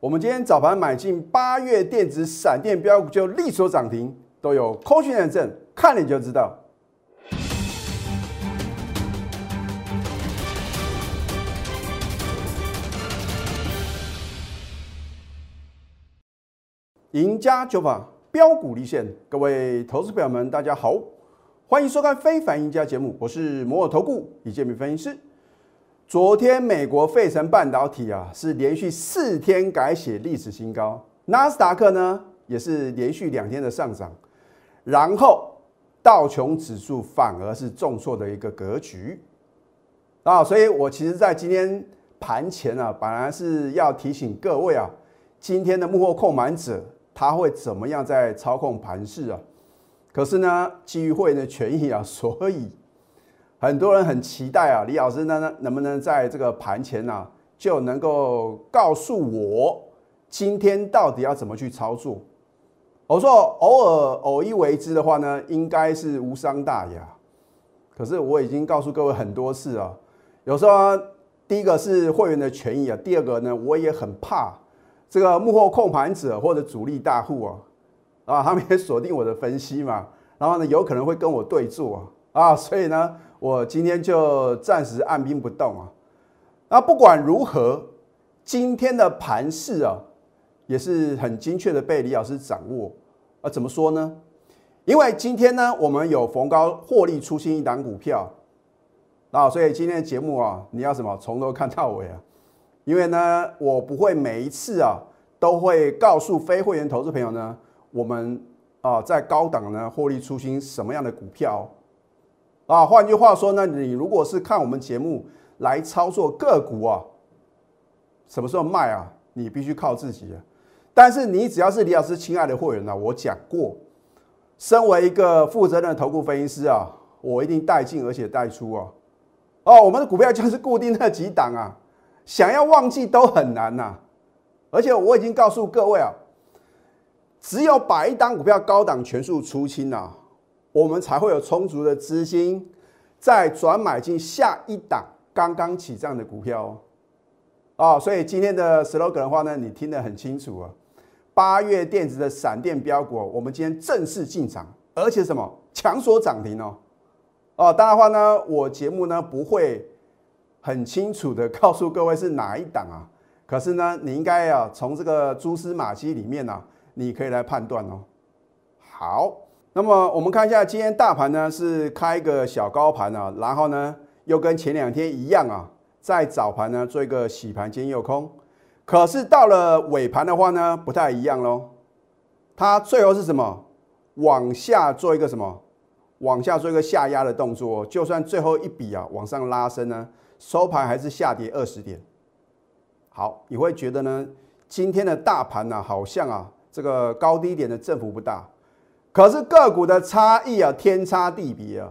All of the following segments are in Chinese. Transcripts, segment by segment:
我们今天早盘买进八月电子闪电标股就力所涨停，都有空讯认证，看了你就知道。赢家酒法标股立现，各位投资朋友们，大家好，欢迎收看《非凡赢家》节目，我是摩尔投顾李建民分析师。昨天美国费城半导体啊是连续四天改写历史新高，纳斯达克呢也是连续两天的上涨，然后道琼指数反而是重挫的一个格局啊，所以我其实在今天盘前啊，本来是要提醒各位啊，今天的幕后控盘者。他会怎么样在操控盘势啊？可是呢，基于会员的权益啊，所以很多人很期待啊，李老师呢能不能在这个盘前呢就能够告诉我今天到底要怎么去操作？我说偶尔偶一为之的话呢，应该是无伤大雅。可是我已经告诉各位很多次啊，有时候第一个是会员的权益啊，第二个呢，我也很怕。这个幕后控盘者或者主力大户啊，啊，他们也锁定我的分析嘛，然后呢，有可能会跟我对坐啊，所以呢，我今天就暂时按兵不动啊。那不管如何，今天的盘势啊，也是很精确的被李老师掌握啊。怎么说呢？因为今天呢，我们有逢高获利出新一档股票啊，所以今天的节目啊，你要什么从头看到尾啊。因为呢，我不会每一次啊都会告诉非会员投资朋友呢，我们啊在高档呢获利出新什么样的股票啊？换句话说呢，你如果是看我们节目来操作个股啊，什么时候卖啊？你必须靠自己啊。但是你只要是李老师亲爱的会员呢，我讲过，身为一个负责任的投顾分析师啊，我一定带进而且带出啊。哦，我们的股票就是固定那几档啊。想要忘记都很难呐，而且我已经告诉各位啊，只有把一档股票高档全数出清啊，我们才会有充足的资金再转买进下一档刚刚起涨的股票哦。哦，所以今天的 slogan 的话呢，你听得很清楚啊。八月电子的闪电标股，我们今天正式进场，而且什么强锁涨停哦。哦，当然话呢，我节目呢不会。很清楚的告诉各位是哪一档啊？可是呢，你应该要从这个蛛丝马迹里面呢，你可以来判断哦。好，那么我们看一下今天大盘呢是开一个小高盘啊，然后呢又跟前两天一样啊，在早盘呢做一个洗盘兼诱空，可是到了尾盘的话呢不太一样喽，它最后是什么？往下做一个什么？往下做一个下压的动作，就算最后一笔啊往上拉升呢？收盘还是下跌二十点，好，你会觉得呢？今天的大盘呢，好像啊，这个高低点的振幅不大，可是个股的差异啊，天差地别啊。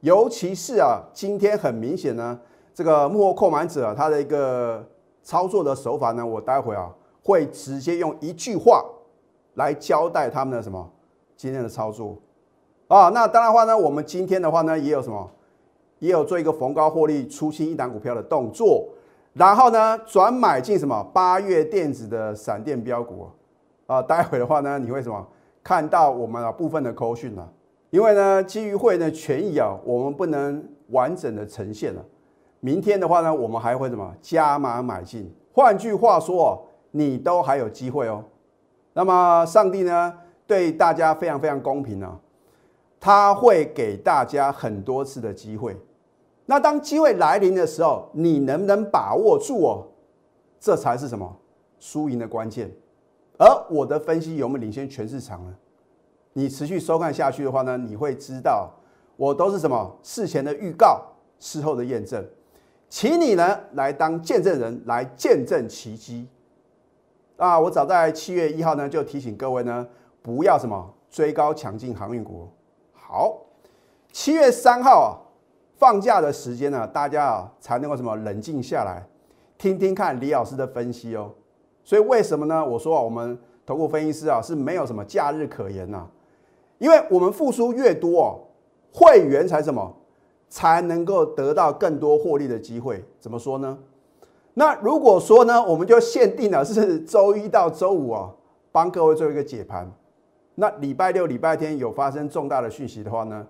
尤其是啊，今天很明显呢，这个幕后控盘者啊他的一个操作的手法呢，我待会啊会直接用一句话来交代他们的什么今天的操作啊。那当然话呢，我们今天的话呢，也有什么？也有做一个逢高获利出清一档股票的动作，然后呢转买进什么八月电子的闪电标股啊，待会的话呢你会什么看到我们啊部分的扣讯了？因为呢基于会的权益啊，我们不能完整的呈现了。明天的话呢，我们还会什么加码买进？换句话说，你都还有机会哦。那么上帝呢对大家非常非常公平啊，他会给大家很多次的机会。那当机会来临的时候，你能不能把握住哦？这才是什么输赢的关键。而我的分析有没有领先全市场呢？你持续收看下去的话呢，你会知道我都是什么事前的预告，事后的验证，请你呢来当见证人，来见证奇迹。啊，我早在七月一号呢就提醒各位呢，不要什么追高抢进航运股。好，七月三号啊。放假的时间呢，大家啊才能够什么冷静下来，听听看李老师的分析哦。所以为什么呢？我说啊，我们投顾分析师啊是没有什么假日可言呐，因为我们付出越多哦，会员才什么才能够得到更多获利的机会。怎么说呢？那如果说呢，我们就限定了是周一到周五啊，帮各位做一个解盘。那礼拜六、礼拜天有发生重大的讯息的话呢，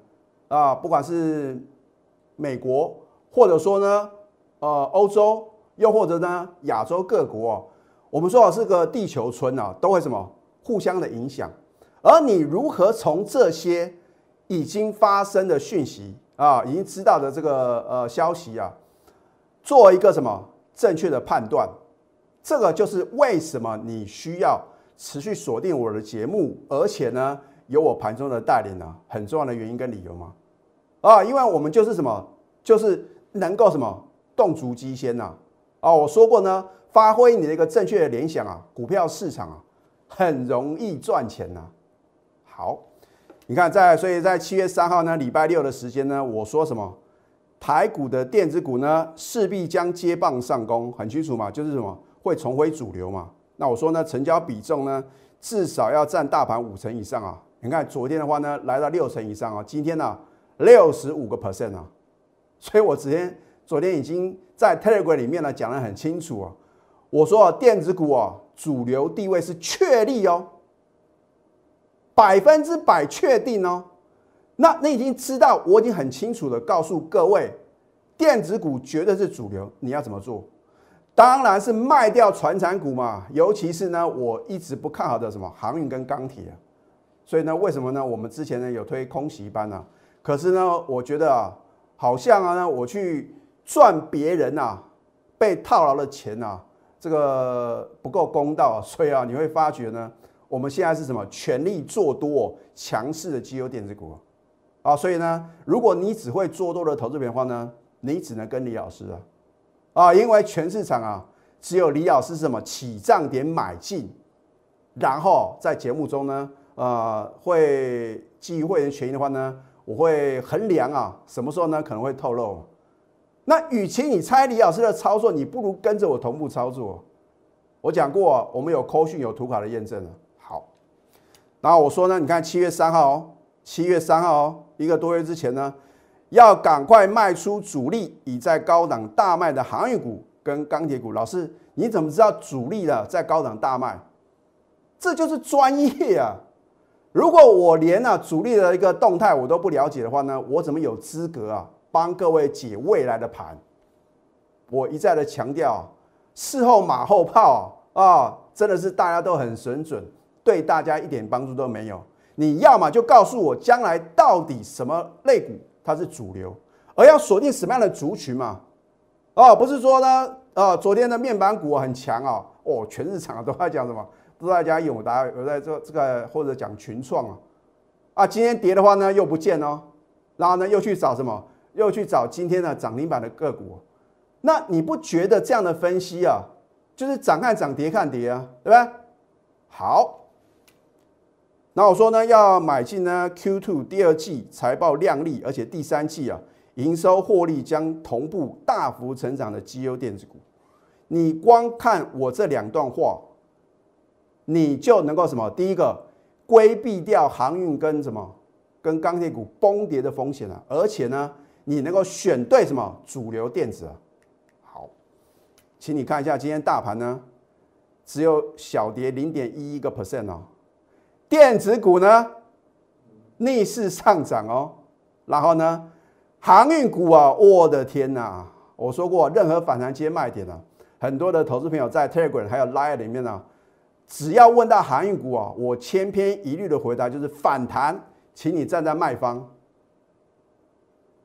啊，不管是美国，或者说呢，呃，欧洲，又或者呢，亚洲各国，我们说啊，是个地球村啊，都会什么互相的影响。而你如何从这些已经发生的讯息啊，已经知道的这个呃消息啊，做一个什么？正确的判断，这个就是为什么你需要持续锁定我的节目，而且呢有我盘中的带领呢，很重要的原因跟理由吗？啊，因为我们就是什么，就是能够什么动足机先呐。啊，哦我说过呢，发挥你的一个正确的联想啊，股票市场啊很容易赚钱呐。好，你看在所以在七月三号呢，礼拜六的时间呢，我说什么？台股的电子股呢，势必将接棒上攻，很清楚嘛，就是什么会重回主流嘛。那我说呢，成交比重呢，至少要占大盘五成以上啊。你看昨天的话呢，来到六成以上啊，今天呢，六十五个 percent 啊。所以我昨天昨天已经在 Telegram 里面呢讲得很清楚啊，我说电子股啊，主流地位是确立哦，百分之百确定哦。那你已经知道，我已经很清楚的告诉各位，电子股绝对是主流，你要怎么做？当然是卖掉船产股嘛，尤其是呢，我一直不看好的什么航运跟钢铁啊。所以呢，为什么呢？我们之前呢有推空袭班呢？可是呢，我觉得啊，好像啊呢，我去赚别人啊被套牢的钱啊，这个不够公道，所以啊，你会发觉呢，我们现在是什么？全力做多强势的绩优电子股。啊，所以呢，如果你只会做多的投资品的话呢，你只能跟李老师啊，啊，因为全市场啊，只有李老师什么起涨点买进，然后在节目中呢，呃，会基于会员权益的话呢，我会衡量啊，什么时候呢可能会透露。那与其你猜李老师的操作，你不如跟着我同步操作。我讲过，我们有扣讯有图卡的验证了。好，然后我说呢，你看七月三号哦。七月三号哦，一个多月之前呢，要赶快卖出主力已在高档大卖的航运股跟钢铁股。老师，你怎么知道主力的在高档大卖？这就是专业啊！如果我连啊主力的一个动态我都不了解的话呢，我怎么有资格啊帮各位解未来的盘？我一再的强调，事后马后炮啊，真的是大家都很神准，对大家一点帮助都没有。你要么就告诉我将来到底什么类股它是主流，而要锁定什么样的族群嘛？哦，不是说呢，呃，昨天的面板股很强啊，哦，全市场都在讲什么？都在讲永达，有在这这个或者讲群创啊，啊，今天跌的话呢又不见哦，然后呢又去找什么？又去找今天的涨停板的个股，那你不觉得这样的分析啊，就是涨看涨跌看跌啊，对吧？好。那我说呢，要买进呢 Q2 第二季财报亮丽，而且第三季啊营收获利将同步大幅成长的绩优电子股。你光看我这两段话，你就能够什么？第一个规避掉航运跟什么跟钢铁股崩跌的风险了，而且呢，你能够选对什么主流电子啊？好，请你看一下今天大盘呢，只有小跌零点一一个 percent 哦。电子股呢逆势上涨哦，然后呢航运股啊，我的天哪！我说过，任何反弹接卖点啊，很多的投资朋友在 Telegram 还有 Line 里面呢，只要问到航运股啊，我千篇一律的回答就是反弹，请你站在卖方。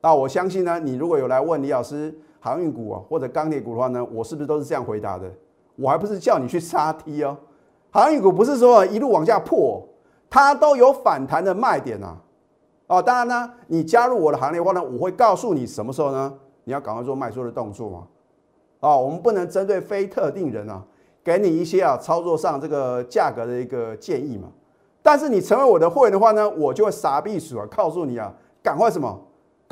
那我相信呢，你如果有来问李老师航运股啊或者钢铁股的话呢，我是不是都是这样回答的？我还不是叫你去杀 T 哦，航运股不是说一路往下破。它都有反弹的卖点啊，哦，当然呢，你加入我的行列的话呢，我会告诉你什么时候呢？你要赶快做卖出的动作嘛，哦，我们不能针对非特定人啊，给你一些啊操作上这个价格的一个建议嘛。但是你成为我的会员的话呢，我就会傻逼鼠啊，告诉你啊，赶快什么，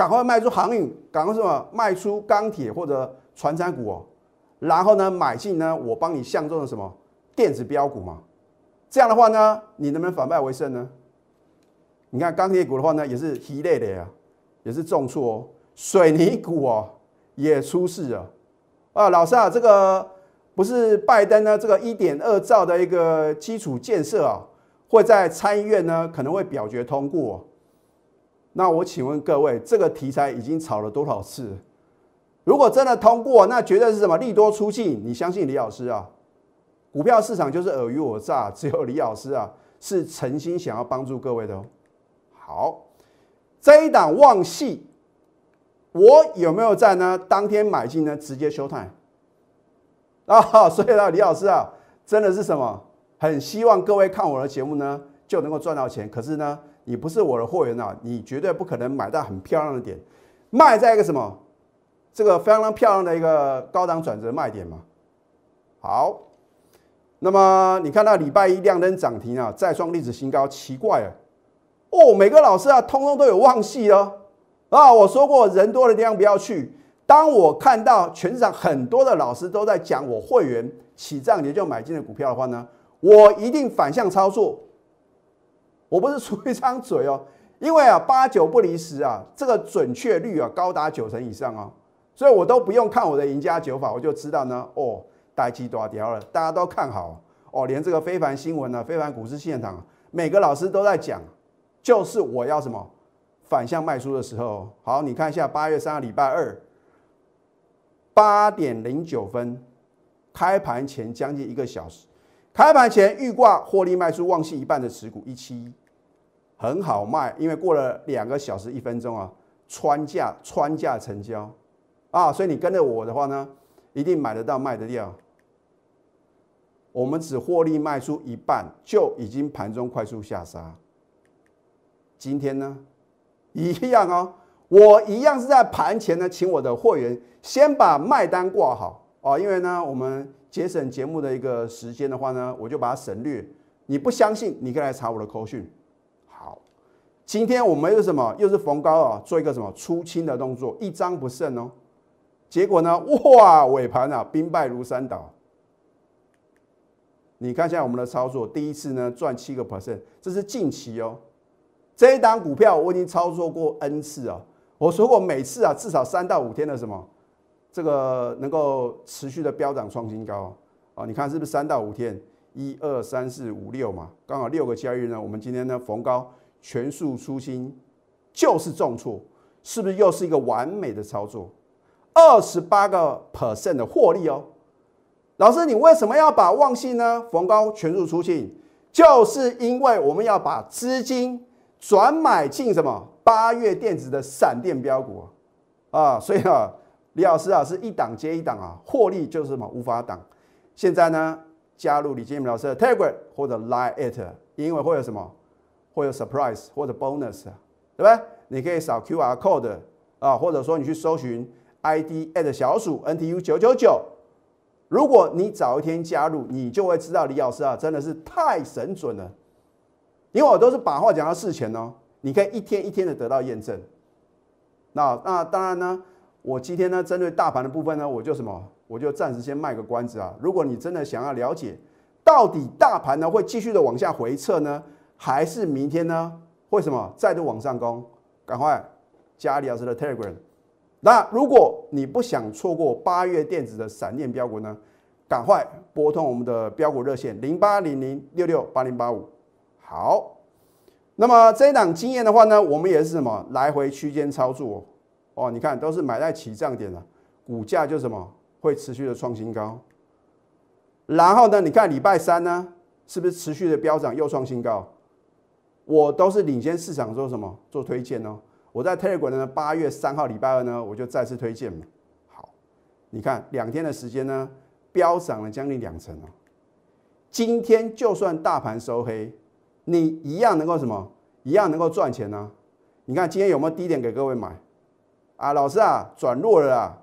赶快卖出航运，赶快什么卖出钢铁或者船产股哦，然后呢买进呢我帮你相中的什么电子标股嘛。这样的话呢，你能不能反败为胜呢？你看钢铁股的话呢，也是一类的呀，也是重挫哦。水泥股哦，也出事了啊，老师啊，这个不是拜登呢？这个一点二兆的一个基础建设啊，会在参议院呢可能会表决通过。那我请问各位，这个题材已经炒了多少次？如果真的通过，那绝对是什么利多出尽？你相信李老师啊？股票市场就是尔虞我诈，只有李老师啊是诚心想要帮助各位的哦。好，这一档旺系，我有没有在呢？当天买进呢？直接休泰 啊！所以呢，李老师啊，真的是什么？很希望各位看我的节目呢，就能够赚到钱。可是呢，你不是我的会员啊，你绝对不可能买到很漂亮的点，卖在一个什么？这个非常漂亮的一个高档转折卖点嘛。好，那么你看到礼拜一亮灯涨停啊，再创历史新高，奇怪啊！哦，每个老师啊，通通都有旺系哦。啊，我说过人多的地方不要去。当我看到全场很多的老师都在讲我会员起涨你就买进的股票的话呢，我一定反向操作。我不是出一张嘴哦，因为啊，八九不离十啊，这个准确率啊高达九成以上哦。所以我都不用看我的赢家九法，我就知道呢。哦，大鸡多掉了，大家都看好哦。连这个非凡新闻呢，非凡股市现场，每个老师都在讲，就是我要什么反向卖出的时候。好，你看一下八月三号礼拜二八点零九分，开盘前将近一个小时，开盘前预挂获利卖出旺系一半的持股一七一，很好卖，因为过了两个小时一分钟啊，穿价穿价成交。啊，所以你跟着我的话呢，一定买得到卖得掉。我们只获利卖出一半，就已经盘中快速下杀。今天呢，一样哦，我一样是在盘前呢，请我的会员先把卖单挂好啊，因为呢，我们节省节目的一个时间的话呢，我就把它省略。你不相信，你可以来查我的口讯。好，今天我们又什么？又是逢高啊，做一个什么出清的动作，一张不剩哦。结果呢？哇，尾盘啊，兵败如山倒。你看一下我们的操作，第一次呢赚七个 percent，这是近期哦。这一档股票我已经操作过 n 次啊。我说过每次啊至少三到五天的什么，这个能够持续的飙涨创新高啊。你看是不是三到五天？一二三四五六嘛，刚好六个交易日呢。我们今天呢逢高全数出新，就是重挫，是不是又是一个完美的操作？二十八个 percent 的获利哦，老师，你为什么要把旺信呢？逢高全数出清，就是因为我们要把资金转买进什么八月电子的闪电标股啊，所以啊，李老师啊是一档接一档啊，获利就是什么无法挡。现在呢，加入李建明老师的 Telegram 或者 Line it，因为会有什么，会有 surprise 或者 bonus，对不对？你可以扫 QR code 啊，或者说你去搜寻。ID at 小鼠 NTU 九九九，如果你早一天加入，你就会知道李老师啊，真的是太神准了。因为我都是把话讲到事前哦，你可以一天一天的得到验证。那那当然呢，我今天呢针对大盘的部分呢，我就什么，我就暂时先卖个关子啊。如果你真的想要了解到底大盘呢会继续的往下回撤呢，还是明天呢会什么再度往上攻，赶快加李老师的 Telegram。那如果你不想错过八月电子的闪电标股呢，赶快拨通我们的标股热线零八零零六六八零八五。好，那么这一档经验的话呢，我们也是什么来回区间操作。哦你看都是买在起涨点了，股价就什么会持续的创新高。然后呢，你看礼拜三呢，是不是持续的飙涨又创新高？我都是领先市场做什么做推荐哦。我在 Telegram 呢，八月三号礼拜二呢，我就再次推荐嘛。好，你看两天的时间呢，飙涨了将近两成哦。今天就算大盘收黑，你一样能够什么？一样能够赚钱呢？你看今天有没有低点给各位买？啊，老师啊，转弱了啊，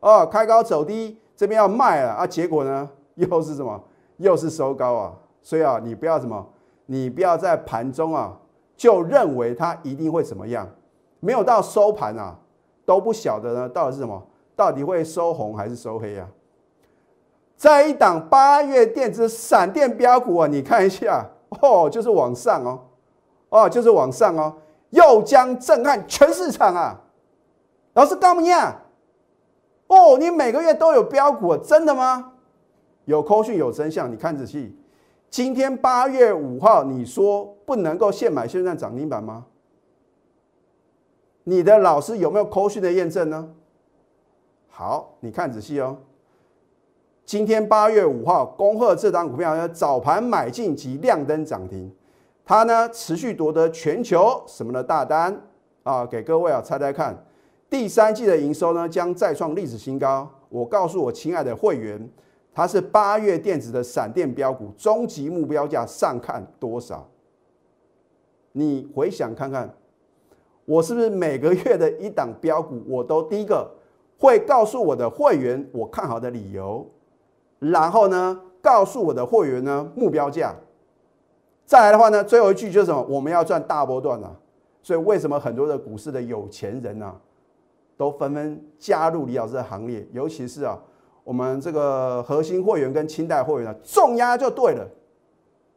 哦，开高走低，这边要卖了啊，结果呢，又是什么？又是收高啊。所以啊，你不要什么？你不要在盘中啊，就认为它一定会怎么样。没有到收盘啊，都不晓得呢，到底是什么？到底会收红还是收黑啊？在一档八月电子闪电标股啊，你看一下哦，就是往上哦，哦，就是往上哦，又将震撼全市场啊！老师告诉你啊，哦，你每个月都有标股，真的吗？有扣讯有真相，你看仔细。今天八月五号，你说不能够现买现赚涨停板吗？你的老师有没有扣讯的验证呢？好，你看仔细哦。今天八月五号，恭贺这张股票呢早盘买进及亮灯涨停，它呢持续夺得全球什么的大单啊？给各位啊猜猜看，第三季的营收呢将再创历史新高。我告诉我亲爱的会员。它是八月电子的闪电标股，终极目标价上看多少？你回想看看，我是不是每个月的一档标股，我都第一个会告诉我的会员我看好的理由，然后呢，告诉我的会员呢目标价。再来的话呢，最后一句就是什么？我们要赚大波段啊！所以为什么很多的股市的有钱人啊，都纷纷加入李老师的行列？尤其是啊。我们这个核心会员跟清代会员呢，重压就对了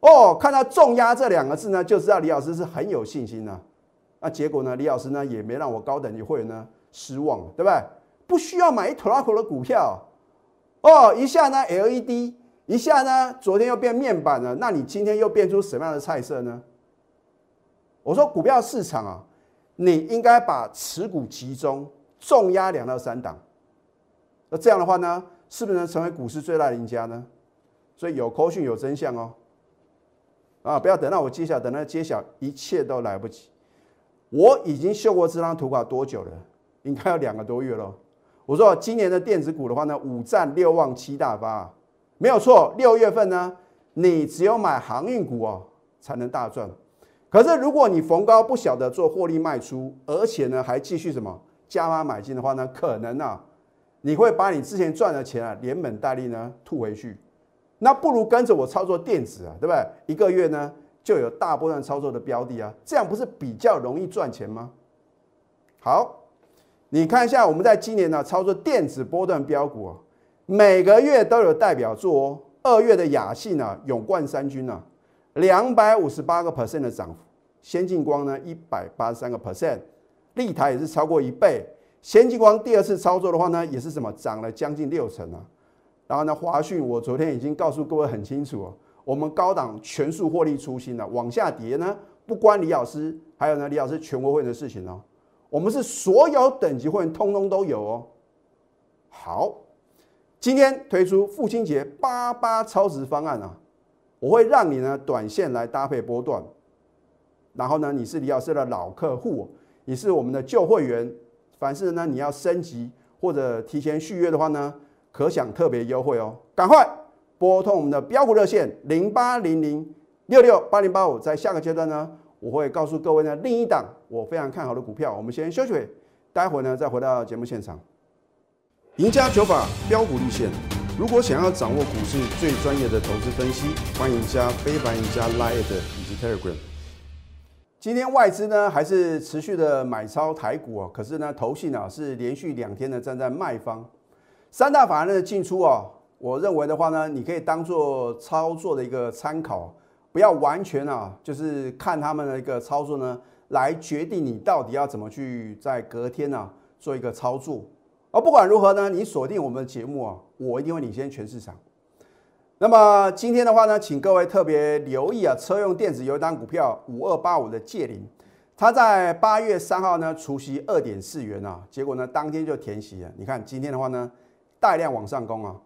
哦。看到重压这两个字呢，就知道李老师是很有信心的。那结果呢，李老师呢也没让我高等级会员呢失望，对不对？不需要买一坨拉口的股票哦。一下呢 LED，一下呢昨天又变面板了，那你今天又变出什么样的菜色呢？我说股票市场啊，你应该把持股集中，重压两到三档。那这样的话呢？是不是能成为股市最大赢家呢？所以有口讯有真相哦，啊，不要等到我揭晓，等到揭晓一切都来不及。我已经秀过这张图卡多久了？应该要两个多月了。我说今年的电子股的话呢，五战六旺七大发，没有错。六月份呢，你只有买航运股哦，才能大赚。可是如果你逢高不晓得做获利卖出，而且呢还继续什么加码买进的话呢，可能啊。你会把你之前赚的钱啊，连本带利呢吐回去，那不如跟着我操作电子啊，对不对？一个月呢就有大波段操作的标的啊，这样不是比较容易赚钱吗？好，你看一下我们在今年呢操作电子波段标股啊，每个月都有代表作哦。二月的雅信呢，永冠三军呢，两百五十八个 percent 的涨幅，先进光呢一百八十三个 percent，立台也是超过一倍。先进光第二次操作的话呢，也是什么涨了将近六成啊。然后呢，华讯我昨天已经告诉各位很清楚哦，我们高档全数获利出新了，往下跌呢不关李老师，还有呢李老师全国会的事情哦。我们是所有等级会员通通都有哦。好，今天推出父亲节八八超值方案啊，我会让你呢短线来搭配波段，然后呢你是李老师的老客户，你是我们的旧会员。凡是呢，你要升级或者提前续约的话呢，可享特别优惠哦！赶快拨通我们的标股热线零八零零六六八零八五，在下个阶段呢，我会告诉各位呢另一档我非常看好的股票。我们先休息，待会呢再回到节目现场。赢家九法标股立线，如果想要掌握股市最专业的投资分析，欢迎加非凡、赢家 Line 以及 Telegram。今天外资呢还是持续的买超台股啊，可是呢，投信啊是连续两天呢站在卖方，三大法人的进出啊，我认为的话呢，你可以当做操作的一个参考，不要完全啊就是看他们的一个操作呢来决定你到底要怎么去在隔天呢做一个操作。而不管如何呢，你锁定我们的节目啊，我一定会领先全市场。那么今天的话呢，请各位特别留意啊，车用电子有一单股票五二八五的借零，它在八月三号呢除息二点四元啊，结果呢当天就填息了。你看今天的话呢，带量往上攻啊，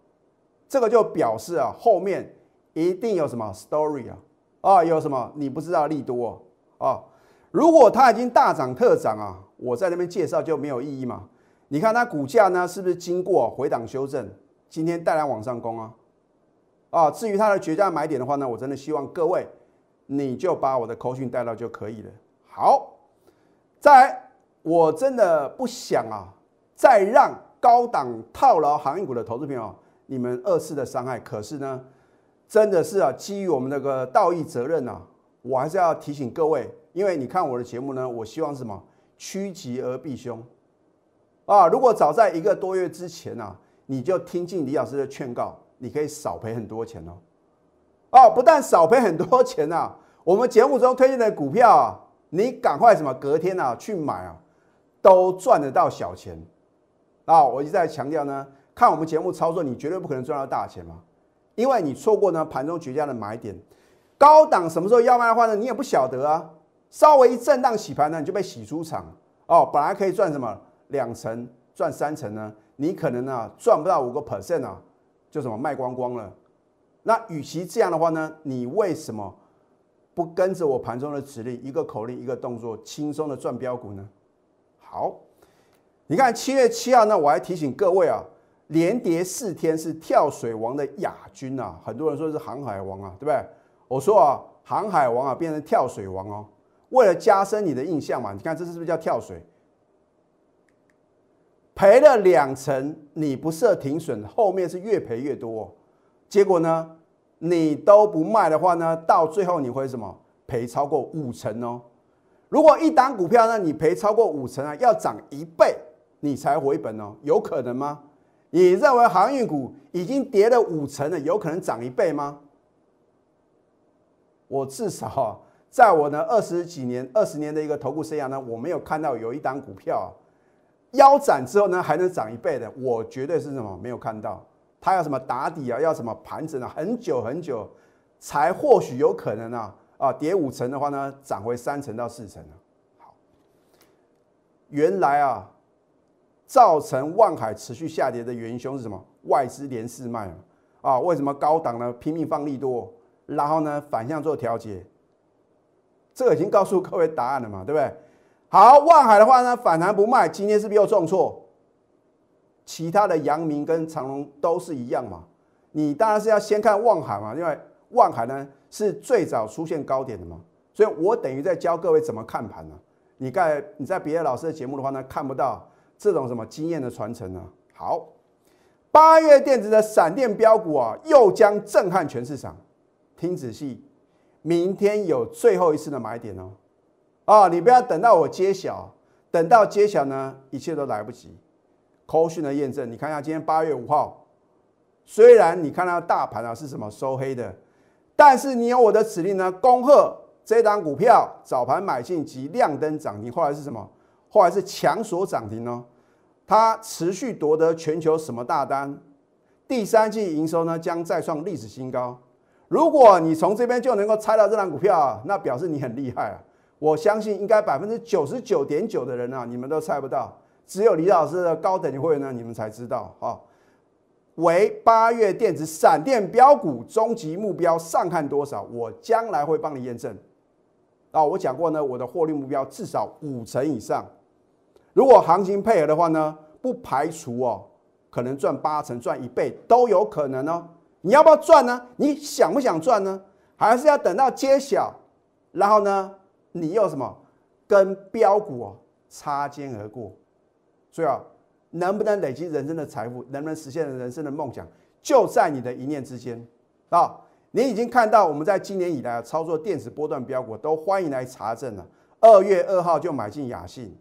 这个就表示啊后面一定有什么 story 啊啊有什么你不知道利多啊？如果它已经大涨特涨啊，我在那边介绍就没有意义嘛？你看它股价呢是不是经过回档修正，今天带量往上攻啊？啊，至于它的绝佳买点的话呢，我真的希望各位，你就把我的口讯带到就可以了。好，再来，我真的不想啊，再让高档套牢行业股的投资朋友你们二次的伤害。可是呢，真的是啊，基于我们那个道义责任啊，我还是要提醒各位，因为你看我的节目呢，我希望是什么？趋吉而避凶啊！如果早在一个多月之前啊，你就听进李老师的劝告。你可以少赔很多钱哦，哦，不但少赔很多钱呐，我们节目中推荐的股票啊，你赶快什么隔天啊去买啊，都赚得到小钱。啊，我一再强调呢，看我们节目操作，你绝对不可能赚到大钱嘛，因为你错过呢盘中绝佳的买点，高档什么时候要卖的话呢，你也不晓得啊。稍微一震荡洗盘呢，你就被洗出场。哦。本来可以赚什么两成、赚三成呢，你可能呢赚不到五个 percent 啊，就什么卖光光了。那与其这样的话呢，你为什么不跟着我盘中的指令，一个口令一个动作，轻松的赚标股呢？好。你看七月七号，那我还提醒各位啊，连跌四天是跳水王的亚军啊，很多人说是航海王啊，对不对？我说啊，航海王啊变成跳水王哦，为了加深你的印象嘛，你看这是不是叫跳水？赔了两成，你不设停损，后面是越赔越多，结果呢，你都不卖的话呢，到最后你会什么？赔超过五成哦。如果一档股票呢，你赔超过五成啊，要涨一倍。你才回本哦？有可能吗？你认为航运股已经跌了五成了，有可能涨一倍吗？我至少在我的二十几年、二十年的一个投顾生涯呢，我没有看到有一档股票腰斩之后呢还能涨一倍的，我绝对是什么没有看到。它要什么打底啊？要什么盘整啊？很久很久才或许有可能啊啊！跌五成的话呢，涨回三成到四成了。好，原来啊。造成万海持续下跌的元凶是什么？外资连四卖啊！为什么高档呢拼命放利多，然后呢反向做调节？这个已经告诉各位答案了嘛，对不对？好，万海的话呢反弹不卖，今天是不是又重挫？其他的阳明跟长隆都是一样嘛？你当然是要先看万海嘛，因为万海呢是最早出现高点的嘛，所以我等于在教各位怎么看盘呢？你在你在别的老师的节目的话呢看不到。这种什么经验的传承呢？好，八月电子的闪电标股啊，又将震撼全市场。听仔细，明天有最后一次的买点哦。啊，你不要等到我揭晓，等到揭晓呢，一切都来不及。扣讯的验证，你看一下今天八月五号，虽然你看到大盘啊是什么收黑的，但是你有我的指令呢，恭贺这档股票早盘买进及亮灯涨停，后来是什么？后来是强锁涨停哦，它持续夺得全球什么大单？第三季营收呢将再创历史新高。如果你从这边就能够猜到这张股票，啊那表示你很厉害啊！我相信应该百分之九十九点九的人啊，你们都猜不到，只有李老师的高等级会员呢，你们才知道啊。为八月电子闪电标股终极目标上看多少？我将来会帮你验证。啊，我讲过呢，我的获利目标至少五成以上。如果行情配合的话呢，不排除哦，可能赚八成、赚一倍都有可能哦。你要不要赚呢？你想不想赚呢？还是要等到揭晓，然后呢，你又什么跟标股哦擦肩而过？所以啊，能不能累积人生的财富，能不能实现人生的梦想，就在你的一念之间啊！你已经看到我们在今年以来操作电子波段标股，都欢迎来查证了。二月二号就买进雅信。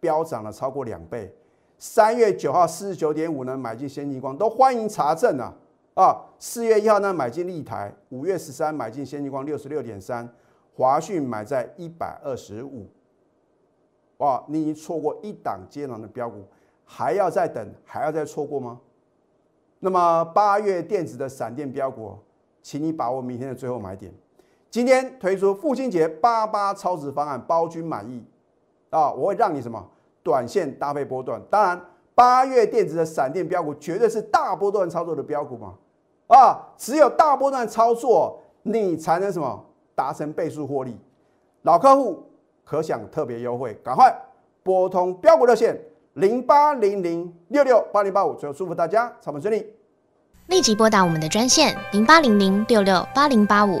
飙涨了超过两倍，三月九号四十九点五呢，买进先进光都欢迎查证啊啊！四月一号呢，买进立台，五月十三买进先进光六十六点三，华讯买在一百二十五，哇！你已经错过一档接囊的标股，还要再等，还要再错过吗？那么八月电子的闪电标股，请你把握明天的最后买点。今天推出父亲节八八超值方案，包君满意啊！我会让你什么？短线搭配波段，当然八月电子的闪电标股绝对是大波段操作的标股嘛，啊，只有大波段操作，你才能什么达成倍数获利。老客户可享特别优惠，赶快拨通标股热线零八零零六六八零八五，最后祝福大家操盘顺利，立即拨打我们的专线零八零零六六八零八五。